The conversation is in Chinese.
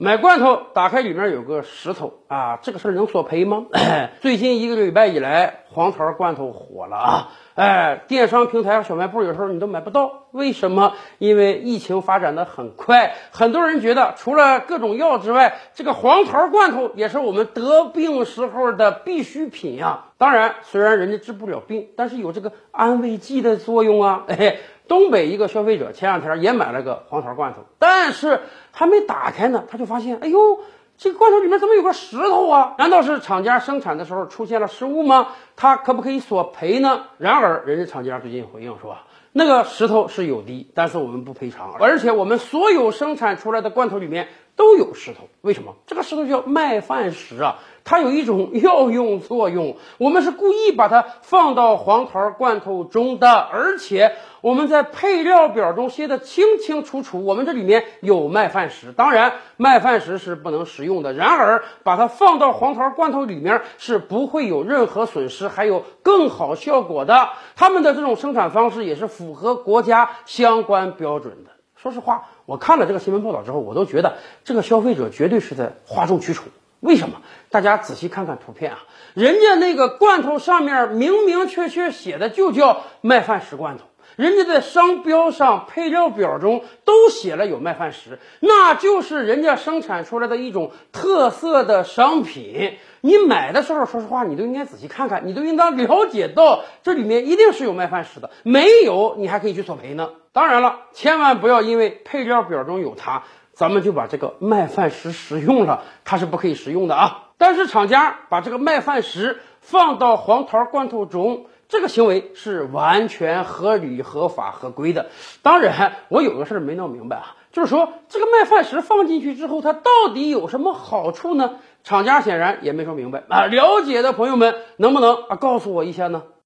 买罐头，打开里面有个石头啊，这个事儿能索赔吗？最近一个礼拜以来，黄桃罐头火了啊！哎，电商平台和小卖部有时候你都买不到，为什么？因为疫情发展的很快，很多人觉得除了各种药之外，这个黄桃罐头也是我们得病时候的必需品呀。当然，虽然人家治不了病，但是有这个安慰剂的作用啊。哎，东北一个消费者前两天也买了个黄桃罐头，但是还没打开呢，他就发现，哎呦。这个罐头里面怎么有个石头啊？难道是厂家生产的时候出现了失误吗？他可不可以索赔呢？然而，人家厂家最近回应说，那个石头是有的，但是我们不赔偿，而且我们所有生产出来的罐头里面都有石头。为什么？这个石头叫麦饭石啊。它有一种药用作用，我们是故意把它放到黄桃罐头中的，而且我们在配料表中写的清清楚楚，我们这里面有麦饭石。当然，麦饭石是不能食用的。然而，把它放到黄桃罐头里面是不会有任何损失，还有更好效果的。他们的这种生产方式也是符合国家相关标准的。说实话，我看了这个新闻报道之后，我都觉得这个消费者绝对是在哗众取宠。为什么？大家仔细看看图片啊，人家那个罐头上面明明确确写的就叫麦饭石罐头，人家在商标上、配料表中都写了有麦饭石，那就是人家生产出来的一种特色的商品。你买的时候，说实话，你都应该仔细看看，你都应当了解到这里面一定是有麦饭石的，没有你还可以去索赔呢。当然了，千万不要因为配料表中有它。咱们就把这个麦饭石食用了，它是不可以食用的啊。但是厂家把这个麦饭石放到黄桃罐头中，这个行为是完全合理、合法、合规的。当然，我有个事儿没弄明白啊，就是说这个麦饭石放进去之后，它到底有什么好处呢？厂家显然也没说明白啊。了解的朋友们，能不能啊告诉我一下呢？